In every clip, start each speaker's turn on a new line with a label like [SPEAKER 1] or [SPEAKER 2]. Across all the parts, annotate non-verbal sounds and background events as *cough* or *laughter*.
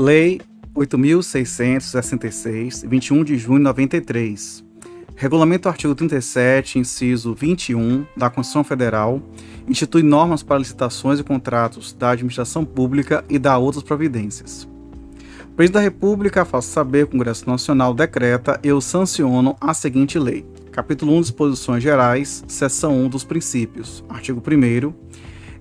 [SPEAKER 1] Lei 8.666, 21 de junho de 93. Regulamento artigo 37, inciso 21 da Constituição Federal, institui normas para licitações e contratos da administração pública e dá outras providências. O presidente da República faz saber, o Congresso Nacional decreta e eu sanciono a seguinte lei. Capítulo 1 Disposições Gerais, seção 1 dos princípios. Artigo 1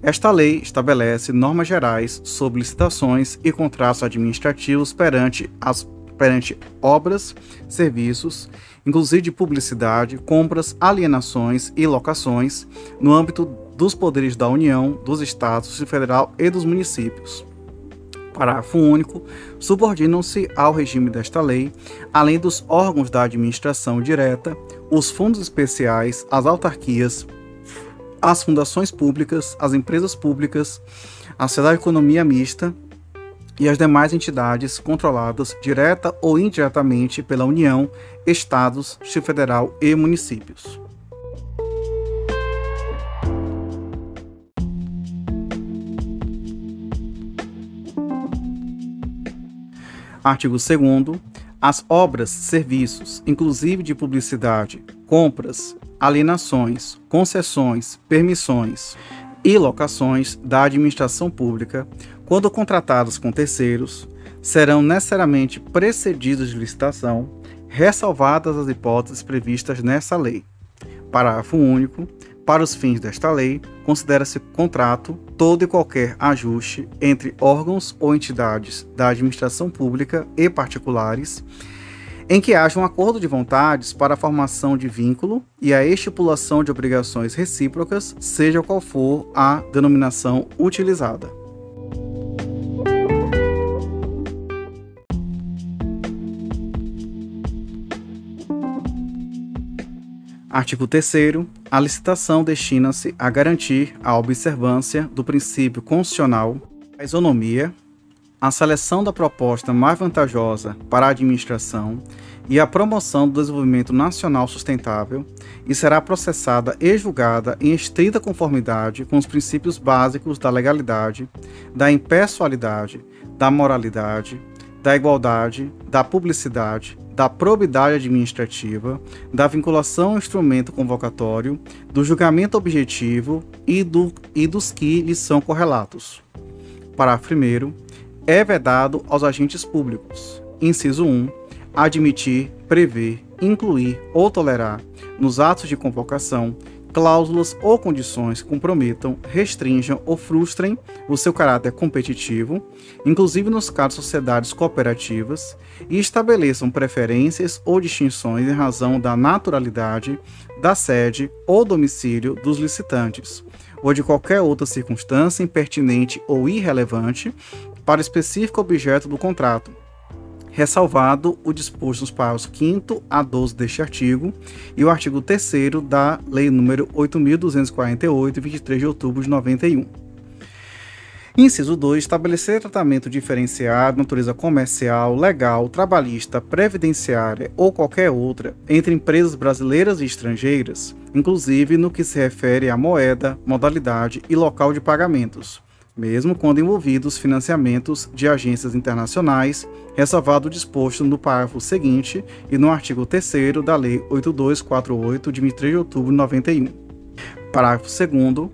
[SPEAKER 1] esta lei estabelece normas gerais sobre licitações e contratos administrativos perante, as, perante obras, serviços, inclusive de publicidade, compras, alienações e locações, no âmbito dos poderes da União, dos Estados, Federal e dos municípios. Parágrafo único. Subordinam-se ao regime desta lei, além dos órgãos da administração direta, os fundos especiais, as autarquias, as fundações públicas, as empresas públicas, a sociedade de economia mista e as demais entidades controladas direta ou indiretamente pela União, Estados, Distrito Federal e municípios. Artigo 2 as obras, serviços, inclusive de publicidade, compras, alienações, concessões, permissões e locações da administração pública, quando contratadas com terceiros, serão necessariamente precedidas de licitação, ressalvadas as hipóteses previstas nessa lei. Parágrafo único. Para os fins desta lei, considera-se contrato todo e qualquer ajuste entre órgãos ou entidades da administração pública e particulares em que haja um acordo de vontades para a formação de vínculo e a estipulação de obrigações recíprocas, seja qual for a denominação utilizada. Artigo 3. A licitação destina-se a garantir a observância do princípio constitucional, a isonomia, a seleção da proposta mais vantajosa para a administração e a promoção do desenvolvimento nacional sustentável e será processada e julgada em estrita conformidade com os princípios básicos da legalidade, da impessoalidade, da moralidade, da igualdade, da publicidade, da probidade administrativa, da vinculação ao instrumento convocatório, do julgamento objetivo e, do, e dos que lhes são correlatos. Parágrafo 1 é vedado aos agentes públicos. Inciso 1. Admitir, prever, incluir ou tolerar nos atos de convocação cláusulas ou condições que comprometam, restringam ou frustrem o seu caráter competitivo, inclusive nos casos de sociedades cooperativas, e estabeleçam preferências ou distinções em razão da naturalidade, da sede ou domicílio dos licitantes, ou de qualquer outra circunstância impertinente ou irrelevante para específico objeto do contrato, ressalvado o disposto nos parágrafos 5 a 12 deste artigo e o artigo 3 da Lei nº 8.248, 23 de outubro de 91. Inciso 2. Estabelecer tratamento diferenciado, natureza comercial, legal, trabalhista, previdenciária ou qualquer outra entre empresas brasileiras e estrangeiras, inclusive no que se refere à moeda, modalidade e local de pagamentos, mesmo quando envolvidos financiamentos de agências internacionais, ressalvado o disposto no parágrafo seguinte e no artigo 3 da Lei 8248, de 23 de outubro de 91. Parágrafo 2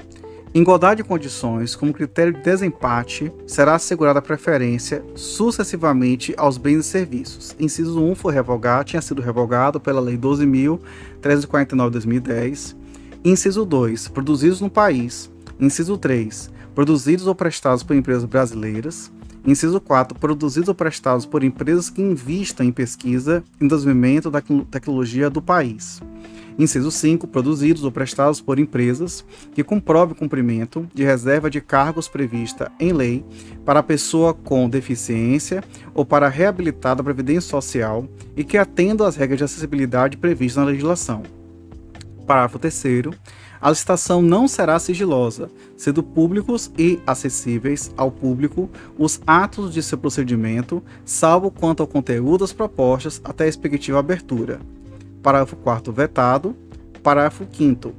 [SPEAKER 1] em igualdade de condições, como critério de desempate, será assegurada preferência sucessivamente aos bens e serviços. Inciso 1 foi revogado, tinha sido revogado pela Lei 12.349 de 2010. Inciso 2, produzidos no país. Inciso 3, produzidos ou prestados por empresas brasileiras. Inciso 4. Produzidos ou prestados por empresas que investam em pesquisa e desenvolvimento da tecnologia do país. Inciso 5. Produzidos ou prestados por empresas que comprovem o cumprimento de reserva de cargos prevista em lei para pessoa com deficiência ou para reabilitar da Previdência Social e que atendam às regras de acessibilidade previstas na legislação. Parágrafo 3 a licitação não será sigilosa, sendo públicos e acessíveis ao público os atos de seu procedimento, salvo quanto ao conteúdo das propostas até a respectiva abertura. Parágrafo 4 vetado. Parágrafo 5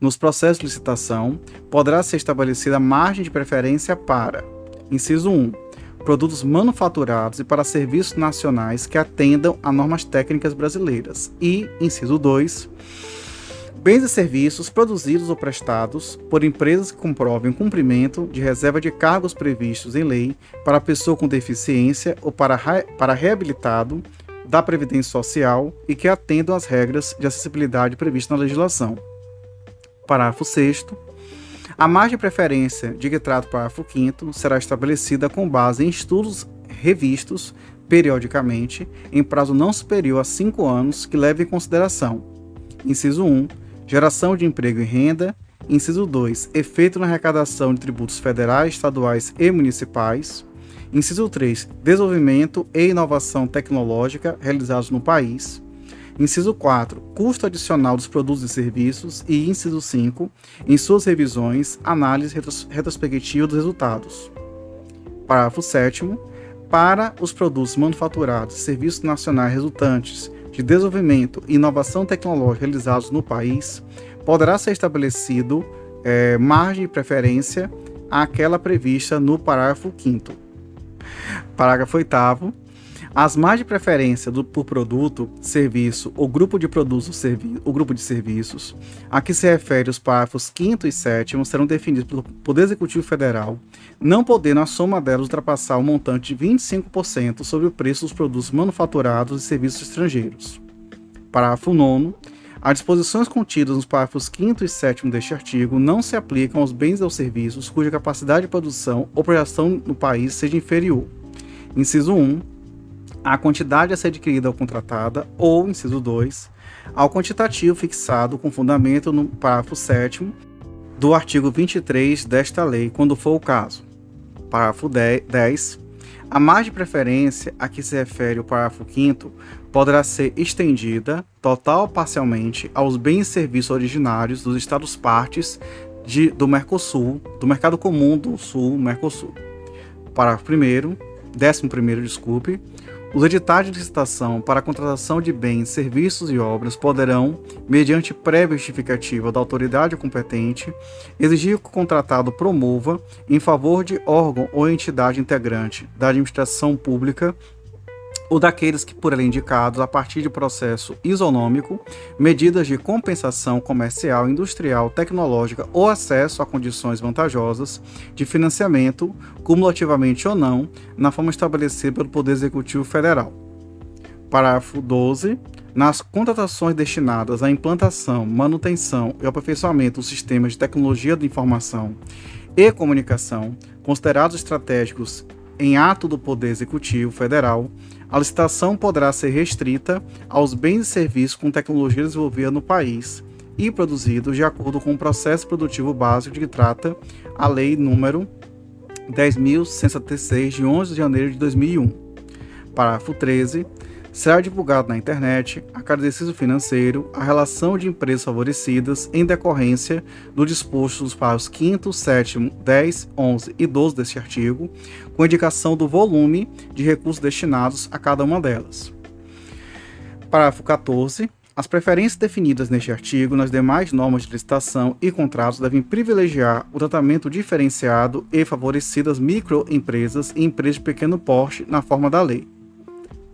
[SPEAKER 1] Nos processos de licitação, poderá ser estabelecida margem de preferência para: inciso 1 produtos manufaturados e para serviços nacionais que atendam a normas técnicas brasileiras. E, inciso 2, bens e serviços produzidos ou prestados por empresas que comprovem o cumprimento de reserva de cargos previstos em lei para pessoa com deficiência ou para, para reabilitado da Previdência Social e que atendam às regras de acessibilidade previstas na legislação. Parágrafo 6 a margem de preferência de que trata o parágrafo 5 será estabelecida com base em estudos revistos periodicamente em prazo não superior a cinco anos que leve em consideração: inciso 1, geração de emprego e renda, inciso 2, efeito na arrecadação de tributos federais, estaduais e municipais, inciso 3, desenvolvimento e inovação tecnológica realizados no país, Inciso 4. Custo adicional dos produtos e serviços. E inciso 5. Em suas revisões, análise retrospectiva dos resultados. Parágrafo 7. Para os produtos manufaturados e serviços nacionais resultantes de desenvolvimento e inovação tecnológica realizados no país, poderá ser estabelecido é, margem de preferência àquela prevista no parágrafo 5. Parágrafo 8. As margens de preferência do, por produto, serviço ou grupo de produtos servi ou grupo de serviços, a que se refere os parágrafos 5 e 7 serão definidos pelo Poder Executivo Federal, não podendo a soma delas ultrapassar o montante de 25% sobre o preço dos produtos manufaturados e serviços estrangeiros. Parágrafo 9. As disposições contidas nos parágrafos 5 e 7 deste artigo não se aplicam aos bens ou serviços cuja capacidade de produção ou projeção no país seja inferior. Inciso 1 a quantidade a ser adquirida ou contratada, ou, inciso 2, ao quantitativo fixado com fundamento no parágrafo 7 do artigo 23 desta lei, quando for o caso. Parágrafo 10. A margem de preferência a que se refere o parágrafo 5 poderá ser estendida, total ou parcialmente, aos bens e serviços originários dos Estados partes de, do Mercosul, do Mercado Comum do Sul, Mercosul. Parágrafo 1 décimo primeiro, desculpe, os editais de licitação para a contratação de bens, serviços e obras poderão, mediante prévia justificativa da autoridade competente, exigir que o contratado promova, em favor de órgão ou entidade integrante da administração pública, ou daqueles que por ele indicados a partir de processo isonômico, medidas de compensação comercial, industrial, tecnológica ou acesso a condições vantajosas de financiamento, cumulativamente ou não, na forma estabelecida pelo Poder Executivo Federal. Parágrafo 12. Nas contratações destinadas à implantação, manutenção e aperfeiçoamento dos sistemas de tecnologia de informação e comunicação, considerados estratégicos em ato do Poder Executivo Federal, a licitação poderá ser restrita aos bens e serviços com tecnologia desenvolvida no país e produzidos de acordo com o processo produtivo básico de que trata a Lei número 10.176, de 11 de janeiro de 2001. Parágrafo 13 será divulgado na internet, a cada exercício financeiro, a relação de empresas favorecidas em decorrência do disposto nos parágrafos 5, 7, 10, 11 e 12 deste artigo, com indicação do volume de recursos destinados a cada uma delas. Parágrafo 14. As preferências definidas neste artigo nas demais normas de licitação e contratos devem privilegiar o tratamento diferenciado e favorecido às microempresas e empresas de pequeno porte na forma da lei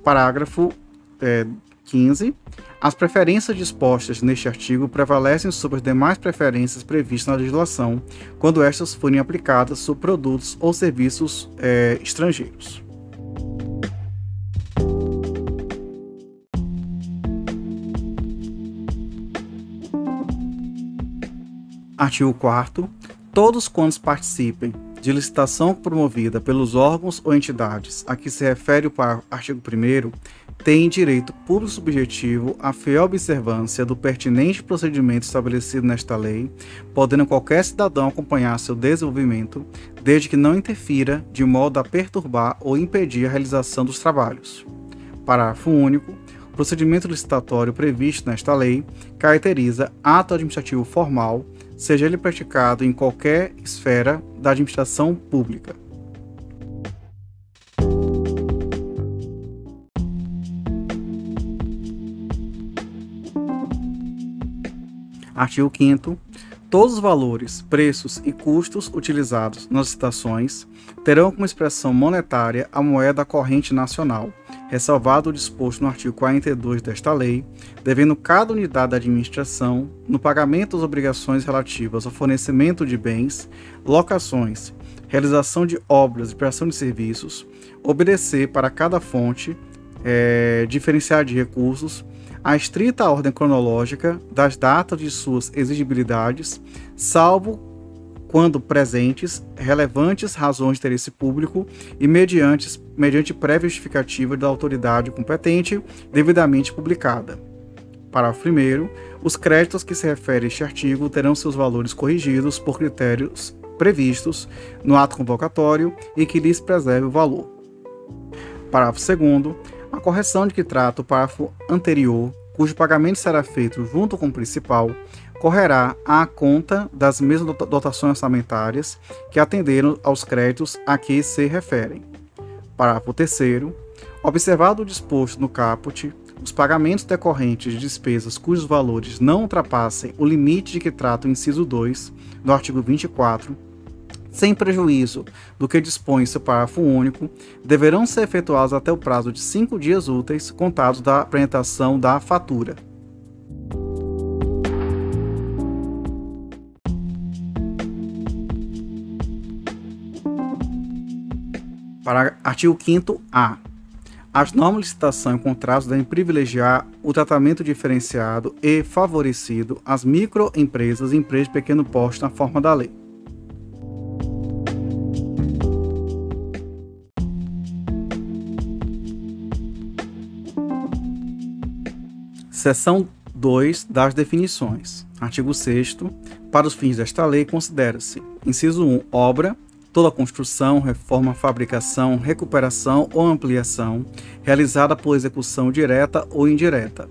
[SPEAKER 1] parágrafo é, 15. As preferências dispostas neste artigo prevalecem sobre as demais preferências previstas na legislação, quando estas forem aplicadas sobre produtos ou serviços é, estrangeiros. Artigo 4 Todos quantos participem de licitação promovida pelos órgãos ou entidades a que se refere o artigo 1 têm direito público subjetivo à fiel observância do pertinente procedimento estabelecido nesta lei, podendo qualquer cidadão acompanhar seu desenvolvimento, desde que não interfira de modo a perturbar ou impedir a realização dos trabalhos. Parágrafo único. O procedimento licitatório previsto nesta lei caracteriza ato administrativo formal seja ele praticado em qualquer esfera da administração pública. Artigo 5 Todos os valores, preços e custos utilizados nas licitações terão como expressão monetária a moeda corrente nacional, ressalvado o disposto no artigo 42 desta lei, devendo cada unidade da administração, no pagamento das obrigações relativas ao fornecimento de bens, locações, realização de obras e prestação de serviços, obedecer para cada fonte é, diferenciar de recursos a estrita ordem cronológica das datas de suas exigibilidades, salvo quando presentes relevantes razões de interesse público e mediante, mediante prévia justificativa da autoridade competente devidamente publicada. Parágrafo 1. Os créditos que se refere a este artigo terão seus valores corrigidos por critérios previstos no ato convocatório e que lhes preserve o valor. Parágrafo 2. Correção de que trata o parágrafo anterior, cujo pagamento será feito junto com o principal, correrá à conta das mesmas dotações orçamentárias que atenderam aos créditos a que se referem. Parágrafo 3. Observado o disposto no caput, os pagamentos decorrentes de despesas cujos valores não ultrapassem o limite de que trata o inciso 2 do artigo 24 sem prejuízo do que dispõe seu parágrafo único, deverão ser efetuados até o prazo de cinco dias úteis contados da apresentação da fatura. Artigo 5 A. As normas de licitação e contratos devem privilegiar o tratamento diferenciado e favorecido às microempresas e empresas de pequeno porte na forma da lei. Seção 2 das definições. Artigo 6 Para os fins desta lei, considera-se: inciso 1, obra, toda construção, reforma, fabricação, recuperação ou ampliação realizada por execução direta ou indireta.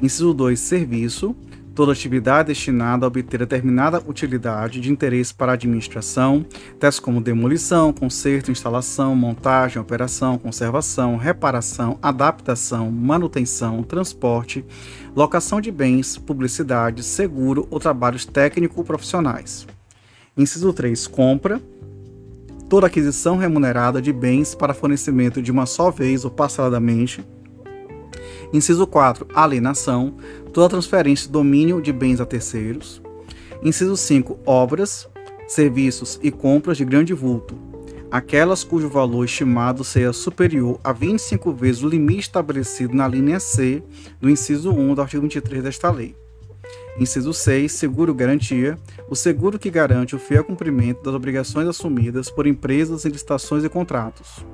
[SPEAKER 1] Inciso 2, serviço, toda atividade destinada a obter determinada utilidade de interesse para a administração, tais como demolição, conserto, instalação, montagem, operação, conservação, reparação, adaptação, manutenção, transporte, locação de bens, publicidade, seguro ou trabalhos técnico-profissionais. Inciso 3. Compra. Toda aquisição remunerada de bens para fornecimento de uma só vez ou parceladamente Inciso 4. Alienação. Toda transferência de domínio de bens a terceiros. Inciso 5. Obras, serviços e compras de grande vulto. Aquelas cujo valor estimado seja superior a 25 vezes o limite estabelecido na linha C do inciso 1 do artigo 23 desta lei. Inciso 6. Seguro garantia. O seguro que garante o fiel cumprimento das obrigações assumidas por empresas em licitações e contratos.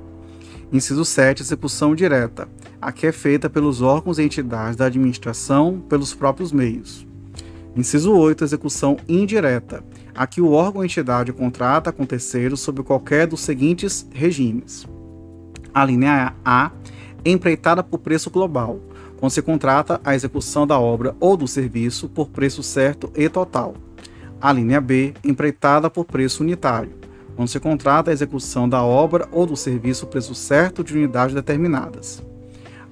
[SPEAKER 1] Inciso 7. Execução direta, a que é feita pelos órgãos e entidades da administração pelos próprios meios. Inciso 8. Execução indireta, a que o órgão ou entidade contrata com terceiros sob qualquer dos seguintes regimes. A linha A. Empreitada por preço global, quando se contrata a execução da obra ou do serviço por preço certo e total. A linha B. Empreitada por preço unitário quando se contrata a execução da obra ou do serviço preço certo de unidades determinadas.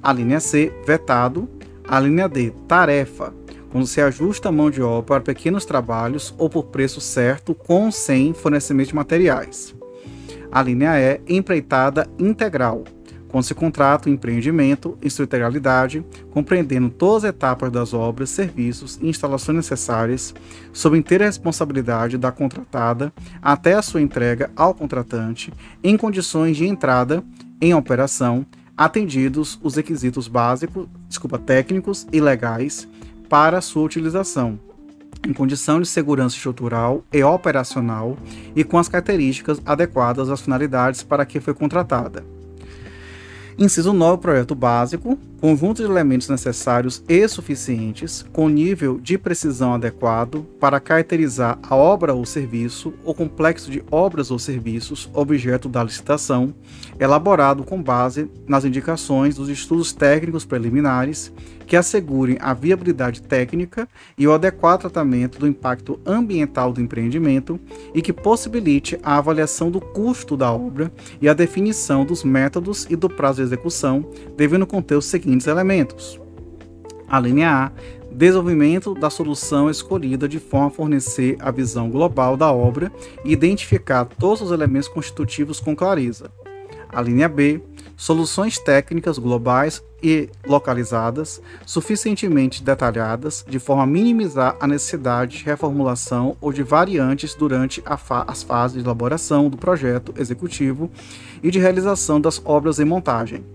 [SPEAKER 1] A linha C, vetado. A linha D, tarefa, quando se ajusta a mão de obra para pequenos trabalhos ou por preço certo com ou sem fornecimento de materiais. A linha E, empreitada integral, quando se contrata o empreendimento em sua integralidade, compreendendo todas as etapas das obras, serviços e instalações necessárias, sob inteira responsabilidade da contratada até a sua entrega ao contratante, em condições de entrada em operação, atendidos os requisitos básicos, desculpa, técnicos e legais para sua utilização, em condição de segurança estrutural e operacional e com as características adequadas às finalidades para que foi contratada. Inciso 9, projeto básico, conjunto de elementos necessários e suficientes, com nível de precisão adequado para caracterizar a obra ou serviço, ou complexo de obras ou serviços, objeto da licitação, elaborado com base nas indicações dos estudos técnicos preliminares que assegurem a viabilidade técnica e o adequado tratamento do impacto ambiental do empreendimento e que possibilite a avaliação do custo da obra e a definição dos métodos e do prazo de execução, devendo conter os seguintes elementos: a linha A, desenvolvimento da solução escolhida de forma a fornecer a visão global da obra e identificar todos os elementos constitutivos com clareza. A linha B, soluções técnicas globais e localizadas, suficientemente detalhadas, de forma a minimizar a necessidade de reformulação ou de variantes durante fa as fases de elaboração do projeto executivo e de realização das obras em montagem.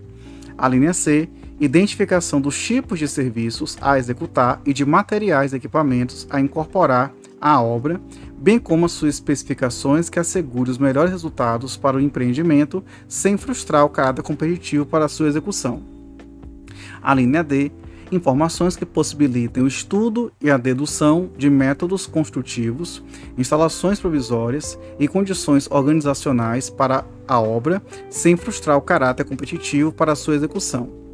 [SPEAKER 1] A linha C, identificação dos tipos de serviços a executar e de materiais e equipamentos a incorporar à obra, bem como as suas especificações que assegurem os melhores resultados para o empreendimento sem frustrar o caráter competitivo para a sua execução. A linha D, informações que possibilitem o estudo e a dedução de métodos construtivos, instalações provisórias e condições organizacionais para a obra, sem frustrar o caráter competitivo para sua execução.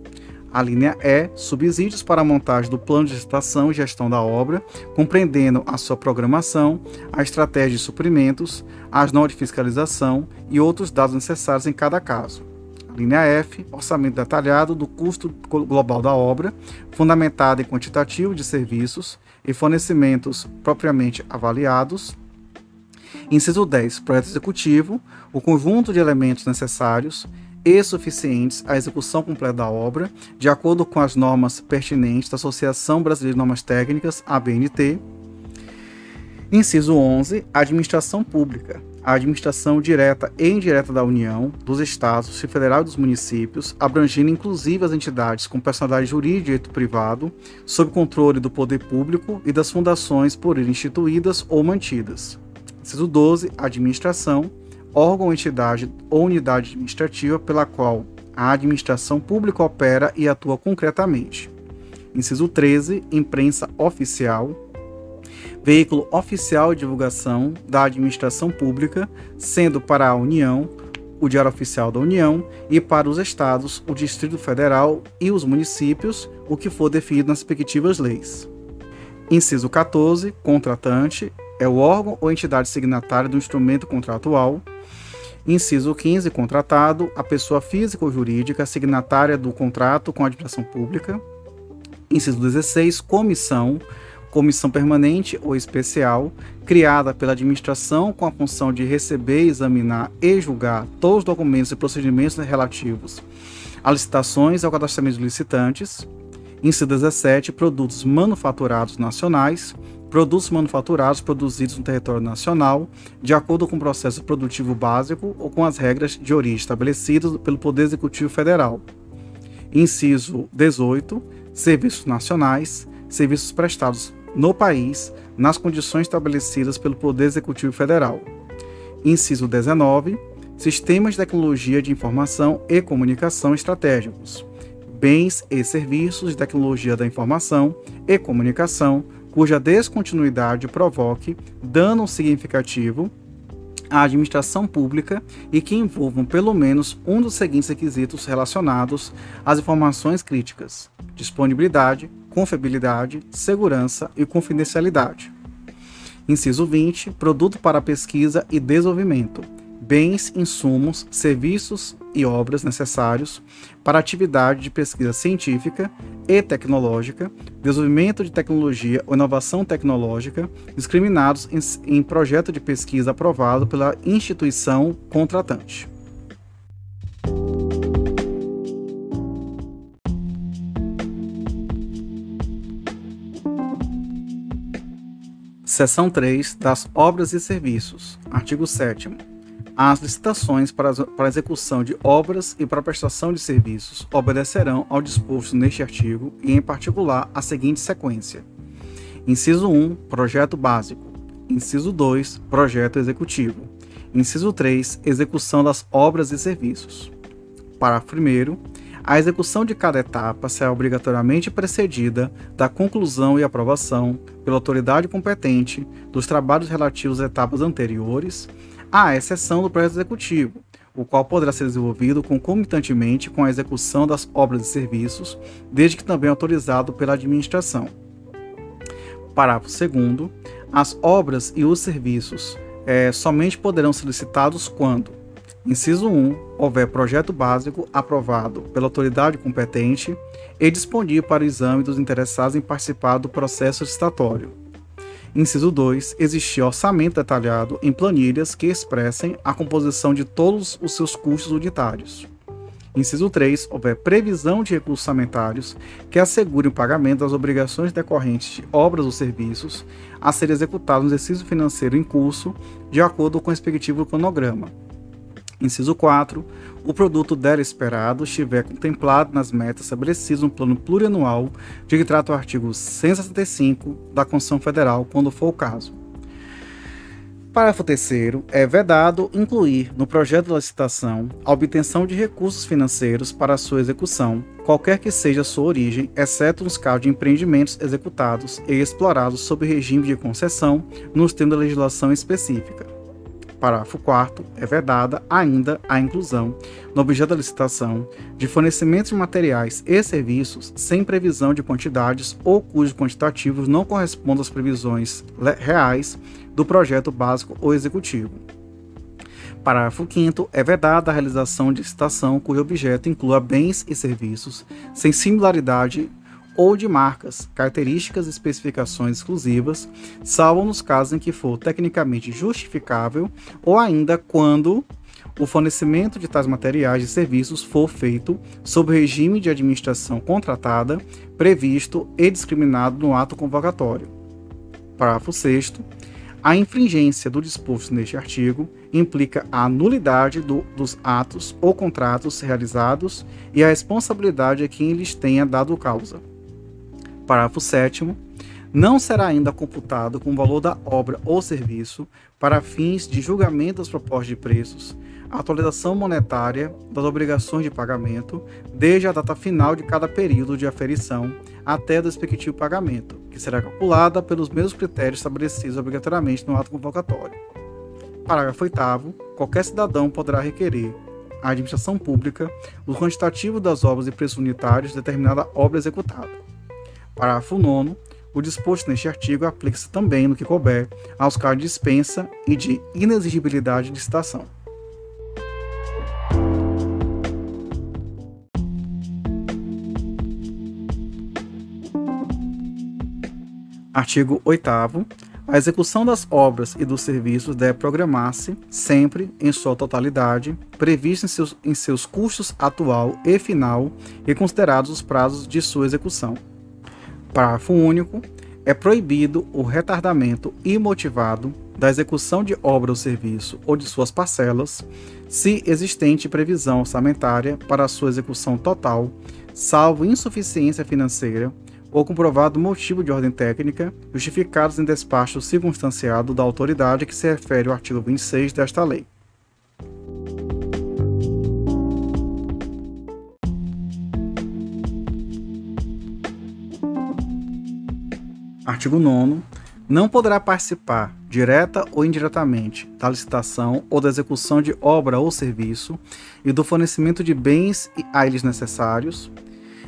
[SPEAKER 1] A linha E, subsídios para a montagem do plano de licitação e gestão da obra, compreendendo a sua programação, a estratégia de suprimentos, as normas de fiscalização e outros dados necessários em cada caso. A linha F, orçamento detalhado do custo global da obra, fundamentado em quantitativo de serviços e fornecimentos propriamente avaliados. Inciso 10, projeto executivo, o conjunto de elementos necessários e suficientes à execução completa da obra, de acordo com as normas pertinentes da Associação Brasileira de Normas Técnicas, ABNT. Inciso 11. Administração pública. A administração direta e indireta da União, dos Estados e Federal e dos municípios, abrangendo inclusive as entidades com personalidade jurídica e direito privado, sob controle do poder público e das fundações por ele instituídas ou mantidas. Inciso 12. Administração órgão, entidade ou unidade administrativa pela qual a administração pública opera e atua concretamente. Inciso 13. Imprensa oficial. Veículo oficial de divulgação da administração pública, sendo para a União o Diário Oficial da União e para os estados o Distrito Federal e os municípios, o que for definido nas respectivas leis. Inciso 14. Contratante é o órgão ou entidade signatária do instrumento contratual Inciso 15, contratado, a pessoa física ou jurídica signatária do contrato com a administração pública. Inciso 16, comissão, comissão permanente ou especial, criada pela administração com a função de receber, examinar e julgar todos os documentos e procedimentos relativos a licitações e ao cadastramento de licitantes. Inciso 17, produtos manufaturados nacionais produtos manufaturados produzidos no território nacional, de acordo com o processo produtivo básico ou com as regras de origem estabelecidas pelo Poder Executivo Federal. Inciso 18. Serviços nacionais, serviços prestados no país, nas condições estabelecidas pelo Poder Executivo Federal. Inciso 19. Sistemas de tecnologia de informação e comunicação estratégicos. Bens e serviços de tecnologia da informação e comunicação cuja descontinuidade provoque dano significativo à administração pública e que envolvam pelo menos um dos seguintes requisitos relacionados às informações críticas: disponibilidade, confiabilidade, segurança e confidencialidade. Inciso 20. Produto para pesquisa e desenvolvimento bens, insumos, serviços e obras necessários para atividade de pesquisa científica e tecnológica, desenvolvimento de tecnologia ou inovação tecnológica, discriminados em, em projeto de pesquisa aprovado pela instituição contratante. Seção 3 das Obras e Serviços. Artigo 7 as licitações para a execução de obras e para prestação de serviços obedecerão ao disposto neste artigo e, em particular, a seguinte sequência: Inciso 1 Projeto básico. Inciso 2 Projeto executivo. Inciso 3 Execução das obras e serviços. Parágrafo 1. A execução de cada etapa será obrigatoriamente precedida da conclusão e aprovação pela autoridade competente dos trabalhos relativos às etapas anteriores à exceção do projeto executivo, o qual poderá ser desenvolvido concomitantemente com a execução das obras e serviços, desde que também autorizado pela administração. Parágrafo 2. As obras e os serviços é, somente poderão ser licitados quando Inciso 1. Houver projeto básico aprovado pela autoridade competente e disponível para o exame dos interessados em participar do processo licitatório. Inciso 2. Existir orçamento detalhado em planilhas que expressem a composição de todos os seus custos unitários. Inciso 3. Houver previsão de recursos orçamentários que assegurem o pagamento das obrigações decorrentes de obras ou serviços a serem executados no exercício financeiro em curso, de acordo com o respectivo cronograma. Inciso 4. O produto dela esperado estiver contemplado nas metas estabelecidas no plano plurianual de que trata o artigo 165 da Constituição Federal, quando for o caso. Parágrafo 3 é vedado incluir no projeto de licitação a obtenção de recursos financeiros para sua execução, qualquer que seja sua origem, exceto nos casos de empreendimentos executados e explorados sob regime de concessão nos termos da legislação específica. Parágrafo 4 é vedada ainda a inclusão, no objeto da licitação, de fornecimentos de materiais e serviços sem previsão de quantidades ou cujos quantitativos não correspondam às previsões reais do projeto básico ou executivo. Parágrafo 5 é vedada a realização de licitação cujo objeto inclua bens e serviços sem similaridade ou de marcas, características e especificações exclusivas, salvo nos casos em que for tecnicamente justificável ou ainda quando o fornecimento de tais materiais e serviços for feito sob regime de administração contratada, previsto e discriminado no ato convocatório. Parágrafo 6 a infringência do disposto neste artigo implica a nulidade do, dos atos ou contratos realizados e a responsabilidade a quem lhes tenha dado causa. Parágrafo 7. Não será ainda computado com o valor da obra ou serviço para fins de julgamento das propostas de preços, a atualização monetária das obrigações de pagamento, desde a data final de cada período de aferição até o respectivo pagamento, que será calculada pelos mesmos critérios estabelecidos obrigatoriamente no ato convocatório. Parágrafo 8. Qualquer cidadão poderá requerer à administração pública o quantitativo das obras e preços unitários de determinada obra executada. Parágrafo 9. O disposto neste artigo aplica-se também, no que couber, aos casos de dispensa e de inexigibilidade de licitação. Artigo 8 a execução das obras e dos serviços deve programar-se sempre em sua totalidade, previsto em seus, em seus custos atual e final e considerados os prazos de sua execução. Parágrafo único. É proibido o retardamento imotivado da execução de obra ou serviço ou de suas parcelas, se existente previsão orçamentária para sua execução total, salvo insuficiência financeira ou comprovado motivo de ordem técnica, justificados em despacho circunstanciado da autoridade que se refere ao artigo 26 desta lei. Artigo 9 não poderá participar, direta ou indiretamente, da licitação ou da execução de obra ou serviço e do fornecimento de bens a eles necessários,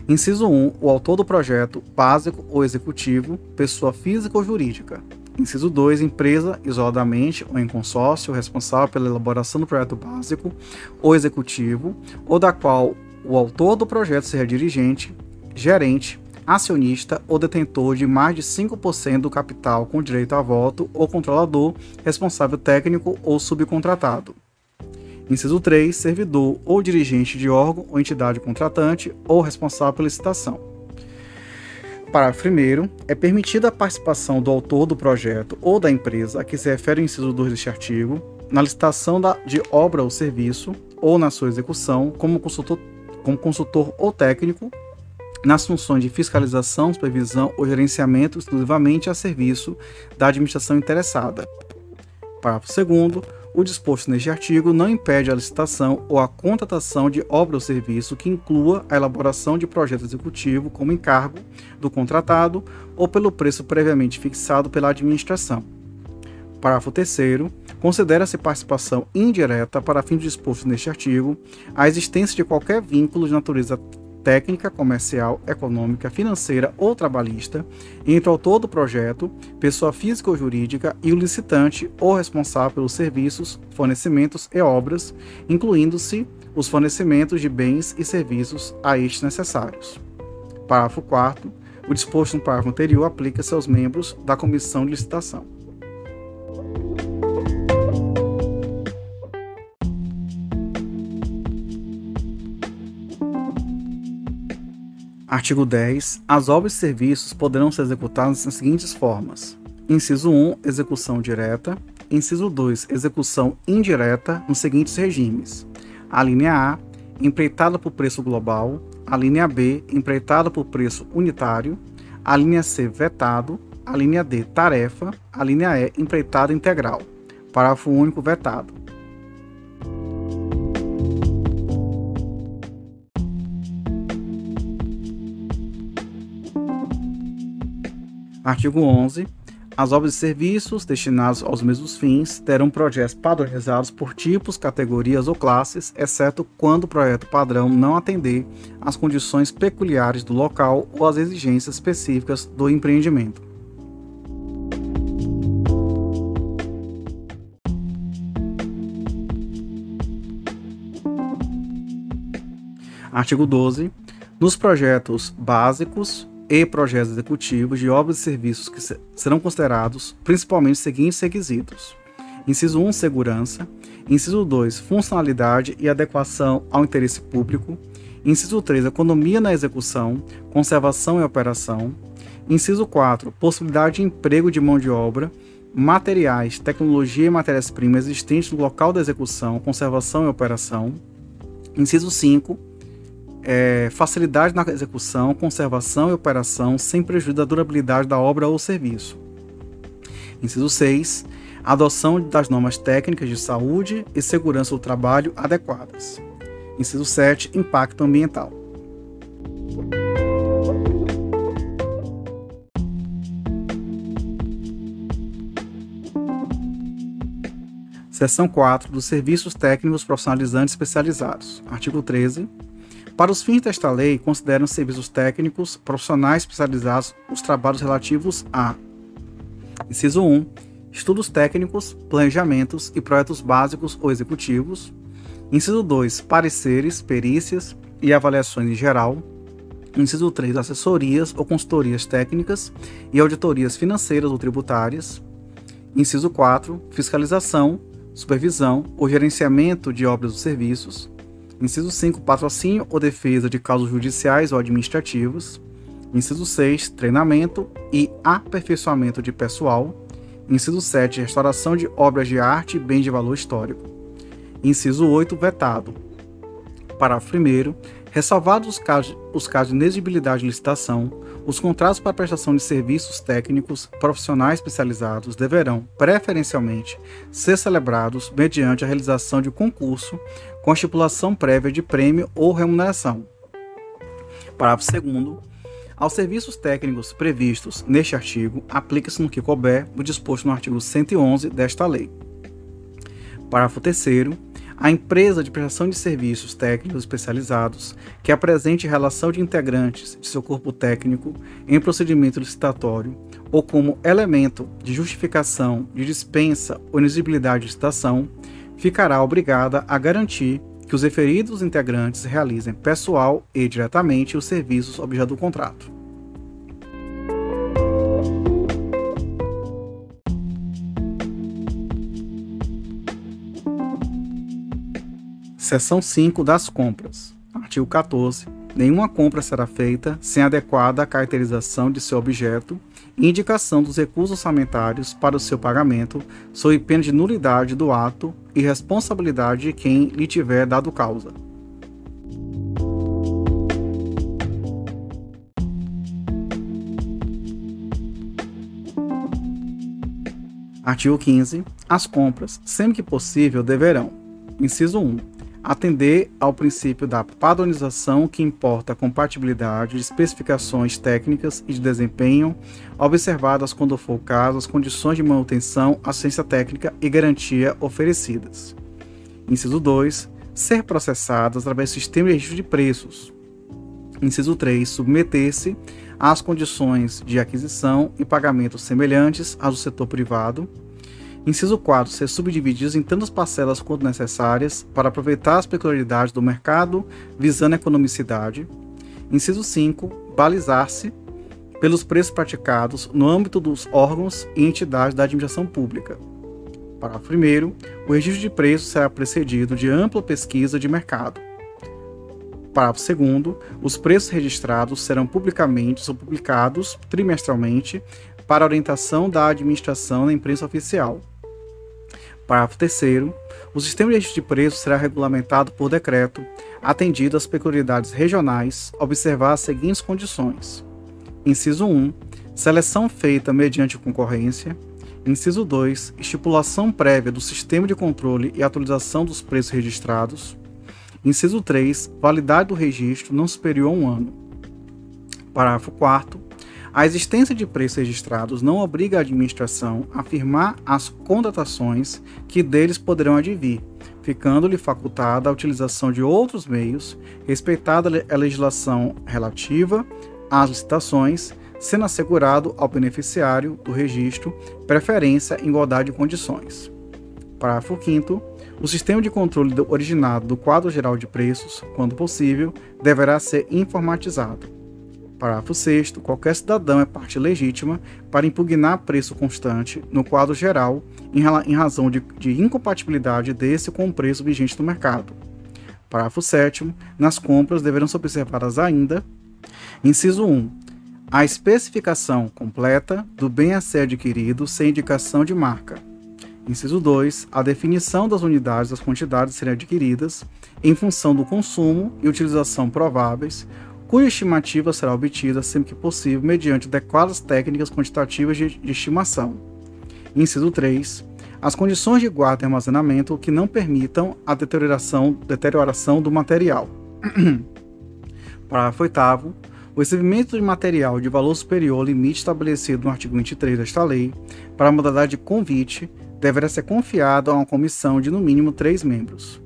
[SPEAKER 1] Inciso 1. O autor do projeto, básico ou executivo, pessoa física ou jurídica. Inciso 2. Empresa, isoladamente ou em consórcio, responsável pela elaboração do projeto básico ou executivo, ou da qual o autor do projeto seja dirigente, gerente, acionista ou detentor de mais de 5% do capital com direito a voto ou controlador, responsável técnico ou subcontratado. Inciso 3. Servidor ou dirigente de órgão ou entidade contratante ou responsável pela licitação. Parágrafo 1. É permitida a participação do autor do projeto ou da empresa a que se refere o inciso 2 deste artigo na licitação da, de obra ou serviço ou na sua execução como consultor, como consultor ou técnico nas funções de fiscalização, supervisão ou gerenciamento exclusivamente a serviço da administração interessada. Parágrafo 2 o disposto neste artigo não impede a licitação ou a contratação de obra ou serviço que inclua a elaboração de projeto executivo como encargo do contratado ou pelo preço previamente fixado pela administração. Parágrafo 3 considera-se participação indireta para fim disposto neste artigo a existência de qualquer vínculo de natureza técnica, comercial, econômica, financeira ou trabalhista entre o autor do projeto, pessoa física ou jurídica e o licitante ou responsável pelos serviços, fornecimentos e obras, incluindo-se os fornecimentos de bens e serviços a estes necessários. Parágrafo 4 o disposto no parágrafo anterior aplica-se aos membros da comissão de licitação. Artigo 10. As obras e serviços poderão ser executadas nas seguintes formas: Inciso 1, execução direta. Inciso 2, execução indireta nos seguintes regimes: a linha A, empreitada por preço global, a linha B, empreitada por preço unitário, a linha C, vetado, a linha D, tarefa, a linha E, empreitada integral. Parágrafo único vetado. Artigo 11. As obras e serviços destinados aos mesmos fins terão projetos padronizados por tipos, categorias ou classes, exceto quando o projeto padrão não atender às condições peculiares do local ou às exigências específicas do empreendimento. Artigo 12. Nos projetos básicos, e projetos executivos de obras e serviços que serão considerados principalmente os seguintes requisitos: inciso 1, segurança, inciso 2, funcionalidade e adequação ao interesse público, inciso 3, economia na execução, conservação e operação, inciso 4, possibilidade de emprego de mão de obra, materiais, tecnologia e matérias-primas existentes no local da execução, conservação e operação, inciso 5, é, facilidade na execução, conservação e operação sem prejuízo da durabilidade da obra ou serviço. Inciso 6. Adoção das normas técnicas de saúde e segurança do trabalho adequadas. Inciso 7. Impacto ambiental. Seção 4 dos Serviços Técnicos Profissionalizantes Especializados. Artigo 13. Para os fins desta lei, consideram serviços técnicos profissionais especializados os trabalhos relativos a: inciso 1, estudos técnicos, planejamentos e projetos básicos ou executivos. Inciso 2, pareceres, perícias e avaliações em geral. Inciso 3, assessorias ou consultorias técnicas e auditorias financeiras ou tributárias. Inciso 4, fiscalização, supervisão ou gerenciamento de obras ou serviços. Inciso 5, patrocínio ou defesa de causas judiciais ou administrativos. Inciso 6, treinamento e aperfeiçoamento de pessoal. Inciso 7, restauração de obras de arte e bens de valor histórico. Inciso 8, vetado. Parágrafo 1 ressalvados os casos, os casos de inexigibilidade de licitação, os contratos para prestação de serviços técnicos profissionais especializados deverão, preferencialmente, ser celebrados mediante a realização de concurso com estipulação prévia de prêmio ou remuneração. Parágrafo 2 aos serviços técnicos previstos neste artigo, aplica-se no que couber o disposto no artigo 111 desta lei. Parágrafo 3 a empresa de prestação de serviços técnicos especializados que apresente relação de integrantes de seu corpo técnico em procedimento licitatório ou como elemento de justificação de dispensa ou inexigibilidade de licitação, ficará obrigada a garantir que os referidos integrantes realizem pessoal e diretamente os serviços objeto do contrato. Seção 5 das compras. Artigo 14. Nenhuma compra será feita sem adequada caracterização de seu objeto e indicação dos recursos orçamentários para o seu pagamento, sob pena de nulidade do ato e responsabilidade de quem lhe tiver dado causa. Artigo 15. As compras, sempre que possível, deverão: inciso 1 atender ao princípio da padronização que importa a compatibilidade de especificações técnicas e de desempenho, observadas quando for o caso as condições de manutenção, assistência técnica e garantia oferecidas. Inciso 2. Ser processadas através do sistema de registro de preços. Inciso 3. Submeter-se às condições de aquisição e pagamento semelhantes às do setor privado. Inciso 4. Ser subdivididos em tantas parcelas quanto necessárias para aproveitar as peculiaridades do mercado, visando a economicidade. Inciso 5. Balizar-se pelos preços praticados no âmbito dos órgãos e entidades da administração pública. Parágrafo 1. O registro de preços será precedido de ampla pesquisa de mercado. Parágrafo 2. Os preços registrados serão publicamente ou publicados trimestralmente para orientação da administração na imprensa oficial. Parágrafo 3. O sistema de registro de preços será regulamentado por decreto, atendido às peculiaridades regionais, observar as seguintes condições: Inciso 1. Seleção feita mediante concorrência. Inciso 2. Estipulação prévia do sistema de controle e atualização dos preços registrados. Inciso 3. Validade do registro não superior a um ano. Parágrafo 4. A existência de preços registrados não obriga a administração a firmar as contratações que deles poderão advir, ficando-lhe facultada a utilização de outros meios, respeitada a legislação relativa às licitações, sendo assegurado ao beneficiário do registro preferência em igualdade de condições. Parágrafo 5 o sistema de controle originado do quadro geral de preços, quando possível, deverá ser informatizado. Parágrafo 6. Qualquer cidadão é parte legítima para impugnar preço constante no quadro geral em, razão de, de incompatibilidade desse com o preço vigente no mercado. Parágrafo 7. Nas compras deverão ser observadas ainda. Inciso 1. A especificação completa do bem a ser adquirido sem indicação de marca Inciso 2. A definição das unidades das quantidades a serem adquiridas em função do consumo e utilização prováveis, cuja estimativa será obtida sempre que possível mediante adequadas técnicas quantitativas de, de estimação. Inciso 3. As condições de guarda e armazenamento que não permitam a deterioração, deterioração do material. *clears throat* Parágrafo 8. O recebimento de material de valor superior ao limite estabelecido no artigo 23 desta lei, para a modalidade de convite, deverá ser confiado a uma comissão de no mínimo três membros.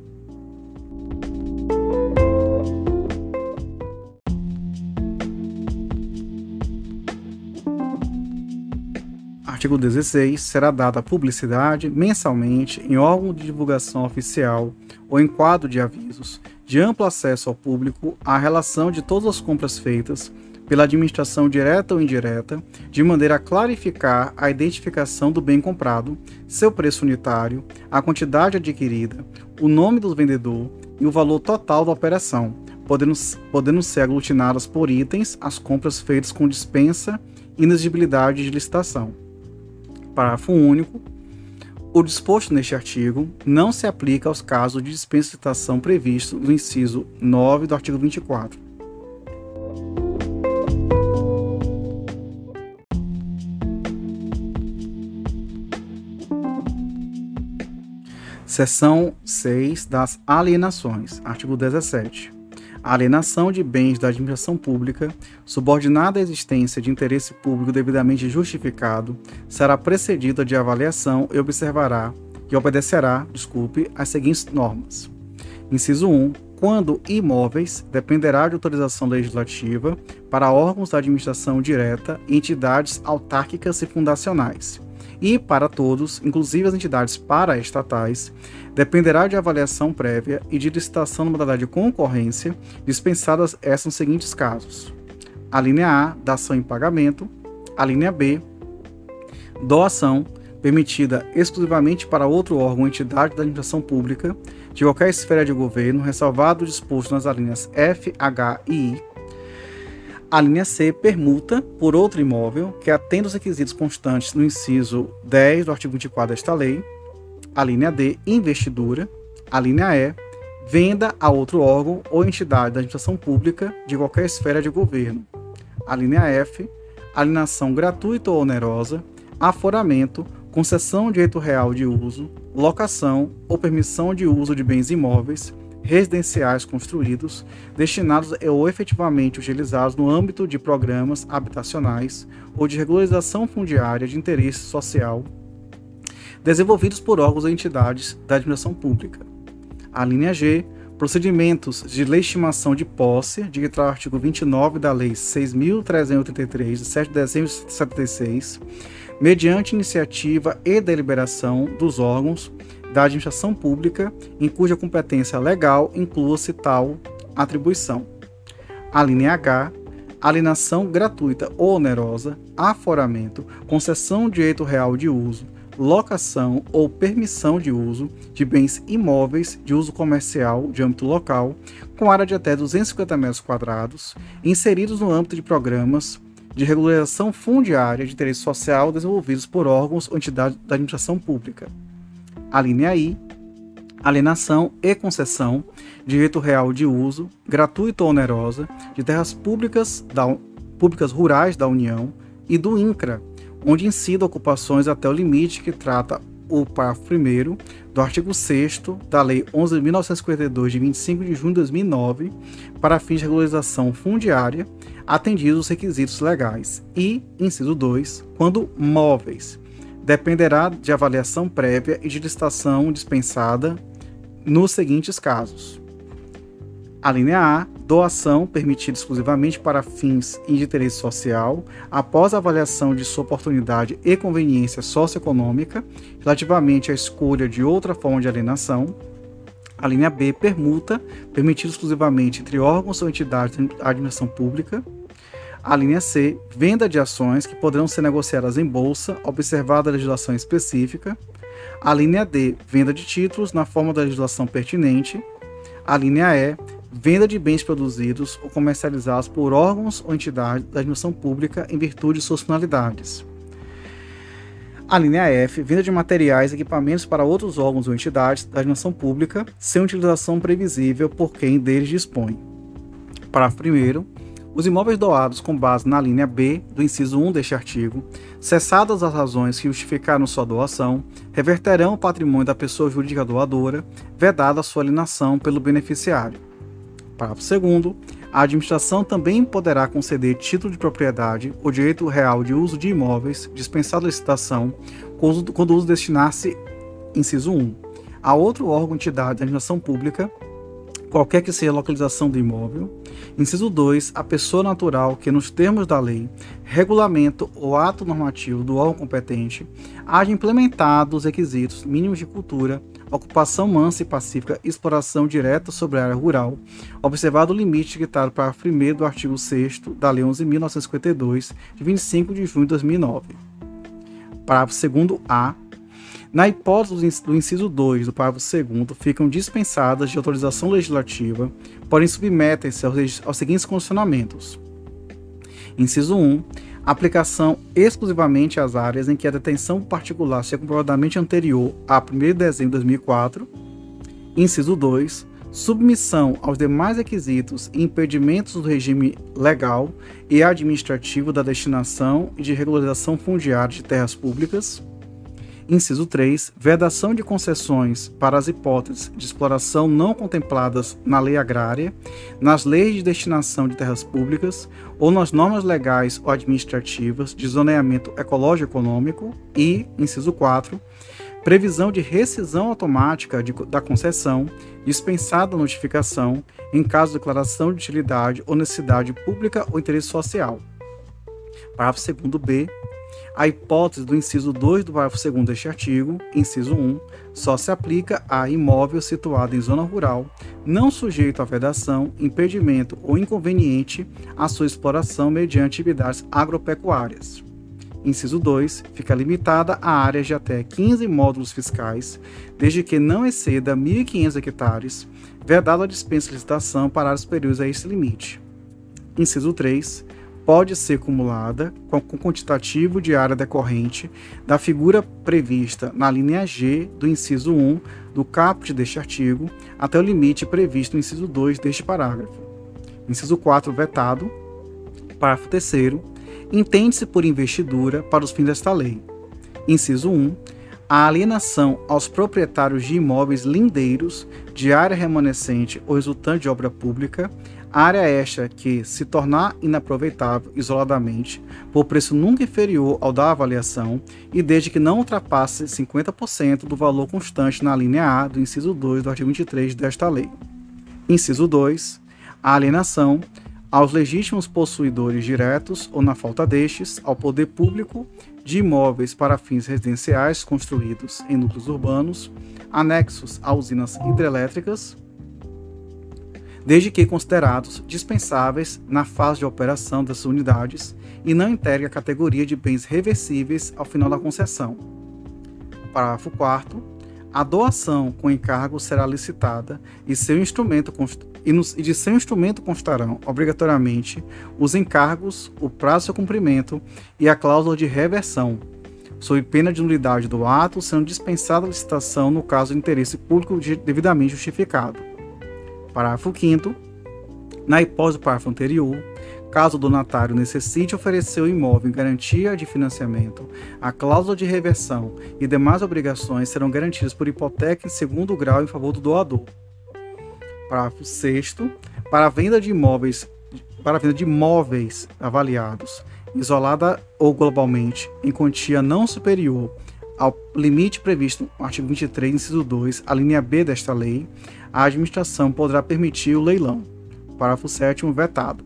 [SPEAKER 1] Artigo 16. Será dada publicidade mensalmente em órgão de divulgação oficial ou em quadro de avisos de amplo acesso ao público à relação de todas as compras feitas pela administração direta ou indireta, de maneira a clarificar a identificação do bem comprado, seu preço unitário, a quantidade adquirida, o nome do vendedor e o valor total da operação, podendo, podendo ser aglutinadas por itens as compras feitas com dispensa e inexigibilidade de licitação. Parágrafo único. O disposto neste artigo não se aplica aos casos de dispensa de licitação previsto no inciso 9 do artigo 24 Seção 6 das alienações, artigo 17. A alienação de bens da administração pública, subordinada à existência de interesse público devidamente justificado, será precedida de avaliação e observará e obedecerá, desculpe, as seguintes normas. Inciso 1. Quando imóveis, dependerá de autorização legislativa para órgãos da administração direta e entidades autárquicas e fundacionais e para todos, inclusive as entidades paraestatais, dependerá de avaliação prévia e de licitação na modalidade de concorrência, dispensadas essas nos seguintes casos: a linha A, dação em pagamento, a linha B, doação, permitida exclusivamente para outro órgão ou entidade da administração pública, de qualquer esfera de governo, ressalvado o disposto nas alíneas F, H e I, a linha C, permuta por outro imóvel que atenda os requisitos constantes no inciso 10 do artigo 24 desta lei. A linha D, investidura. A linha E, venda a outro órgão ou entidade da administração pública de qualquer esfera de governo. A linha F, alienação gratuita ou onerosa, aforamento, concessão de direito real de uso, locação ou permissão de uso de bens imóveis, residenciais construídos, destinados ou efetivamente utilizados no âmbito de programas habitacionais ou de regularização fundiária de interesse social, desenvolvidos por órgãos ou entidades da administração pública. A linha G, procedimentos de legitimação de posse, de que trata o artigo 29 da Lei 6.383, de 7 de dezembro de 76, mediante iniciativa e deliberação dos órgãos da administração pública em cuja competência legal inclua-se tal atribuição. A linha H, alienação gratuita ou onerosa, aforamento, concessão de direito real de uso, locação ou permissão de uso de bens imóveis de uso comercial de âmbito local, com área de até 250 metros quadrados, inseridos no âmbito de programas de regularização fundiária de interesse social desenvolvidos por órgãos ou entidades da administração pública. A linha I, alienação e concessão, direito real de uso, gratuito ou onerosa, de terras públicas, da, públicas rurais da União e do INCRA, onde incida ocupações até o limite que trata o parágrafo 1 do artigo 6 da Lei 11.952, de 25 de junho de 2009, para fins de regularização fundiária, atendidos os requisitos legais. E, inciso 2, quando móveis, dependerá de avaliação prévia e de licitação dispensada nos seguintes casos: a linha A, doação permitida exclusivamente para fins de interesse social, após avaliação de sua oportunidade e conveniência socioeconômica, relativamente à escolha de outra forma de alienação. A linha B, permuta, permitida exclusivamente entre órgãos ou entidades da administração pública. A linha C, venda de ações que poderão ser negociadas em bolsa, observada a legislação específica. A linha D, venda de títulos na forma da legislação pertinente. A linha E, venda de bens produzidos ou comercializados por órgãos ou entidades da administração pública em virtude de suas finalidades. A linha F, venda de materiais e equipamentos para outros órgãos ou entidades da administração pública sem utilização previsível por quem deles dispõe. Parágrafo 1 os imóveis doados com base na linha B do inciso 1 deste artigo, cessadas as razões que justificaram sua doação, reverterão o patrimônio da pessoa jurídica doadora, vedada sua alienação pelo beneficiário. Parágrafo 2 a administração também poderá conceder título de propriedade ou direito real de uso de imóveis, dispensado a licitação, quando o uso destinar-se, inciso 1, a outro órgão, entidade da administração pública, qualquer que seja a localização do imóvel. Inciso 2, a pessoa natural que, nos termos da lei, regulamento ou ato normativo do órgão competente, haja implementado os requisitos mínimos de cultura, ocupação mansa e pacífica, exploração direta sobre a área rural, observado o limite ditado para o 1 do artigo 6 da Lei 11.952, de 25 de junho de 2009. Parágrafo 2 A. Na hipótese do inciso 2 do parágrafo 2 ficam dispensadas de autorização legislativa, porém submetem-se aos, seguintes condicionamentos. Inciso 1 aplicação exclusivamente às áreas em que a detenção particular seja comprovadamente anterior a 1 de dezembro de 2004. Inciso 2. Submissão aos demais requisitos e impedimentos do regime legal e administrativo da destinação e de regularização fundiária de terras públicas. Inciso 3. Vedação de concessões para as hipóteses de exploração não contempladas na lei agrária, nas leis de destinação de terras públicas ou nas normas legais ou administrativas de zoneamento ecológico-econômico. E, inciso 4. Previsão de rescisão automática de, da concessão, dispensada a notificação, em caso de declaração de utilidade ou necessidade pública ou interesse social. Parágrafo 2 B a hipótese do inciso 2 do parágrafo 2 deste artigo, inciso 1, só se aplica a imóvel situado em zona rural, não sujeito a vedação, impedimento ou inconveniente à sua exploração mediante atividades agropecuárias. Inciso 2. Fica limitada a áreas de até 15 módulos fiscais, desde que não exceda 1.500 hectares, vedada a dispensa de licitação para áreas superiores a esse limite. Inciso 3 pode ser acumulada com o quantitativo de área decorrente da figura prevista na linha G do inciso 1 do caput deste artigo até o limite previsto no inciso 2 deste parágrafo. Inciso 4 vetado. Parágrafo 3 entende-se por investidura para os fins desta lei. Inciso 1 a alienação aos proprietários de imóveis lindeiros de área remanescente ou resultante de obra pública área esta que se tornar inaproveitável isoladamente por preço nunca inferior ao da avaliação e desde que não ultrapasse 50% do valor constante na linha A do inciso 2 do artigo 23 desta lei. Inciso 2. A alienação aos legítimos possuidores diretos ou, na falta destes, ao poder público de imóveis para fins residenciais construídos em núcleos urbanos, anexos a usinas hidrelétricas, desde que considerados dispensáveis na fase de operação dessas unidades e não integrem a categoria de bens reversíveis ao final da concessão. Parágrafo 4 a doação com encargo será licitada e, seu instrumento e, nos, e de seu instrumento constarão, obrigatoriamente, os encargos, o prazo de seu cumprimento e a cláusula de reversão, sob pena de nulidade do ato, sendo dispensada a licitação no caso de interesse público devidamente justificado. Parágrafo 5 Na hipótese do parágrafo anterior, Caso o donatário necessite oferecer o imóvel em garantia de financiamento, a cláusula de reversão e demais obrigações serão garantidas por hipoteca em segundo grau em favor do doador. Parágrafo 6 para a venda de imóveis para a venda de imóveis avaliados, isolada ou globalmente, em quantia não superior ao limite previsto no artigo 23, inciso 2, a linha B desta lei, a administração poderá permitir o leilão. Parágrafo 7 vetado.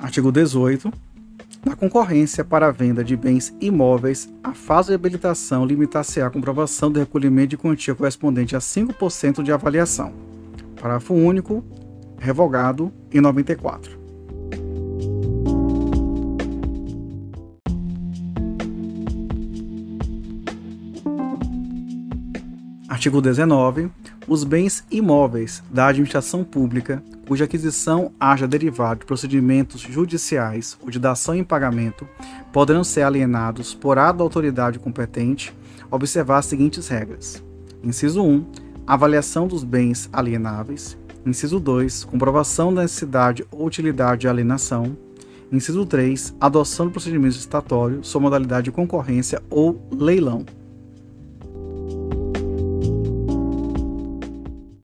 [SPEAKER 1] Artigo 18. Na concorrência para a venda de bens imóveis, a fase de habilitação limitar-se à comprovação do recolhimento de quantia correspondente a 5% de avaliação. Parágrafo único, revogado em 94. Artigo 19. Os bens imóveis da administração pública cuja aquisição haja derivado de procedimentos judiciais ou de dação em pagamento, poderão ser alienados por ato da autoridade competente, observar as seguintes regras. Inciso 1. Avaliação dos bens alienáveis. Inciso 2. Comprovação da necessidade ou utilidade de alienação. Inciso 3. Adoção do procedimento estatório, sua modalidade de concorrência ou leilão.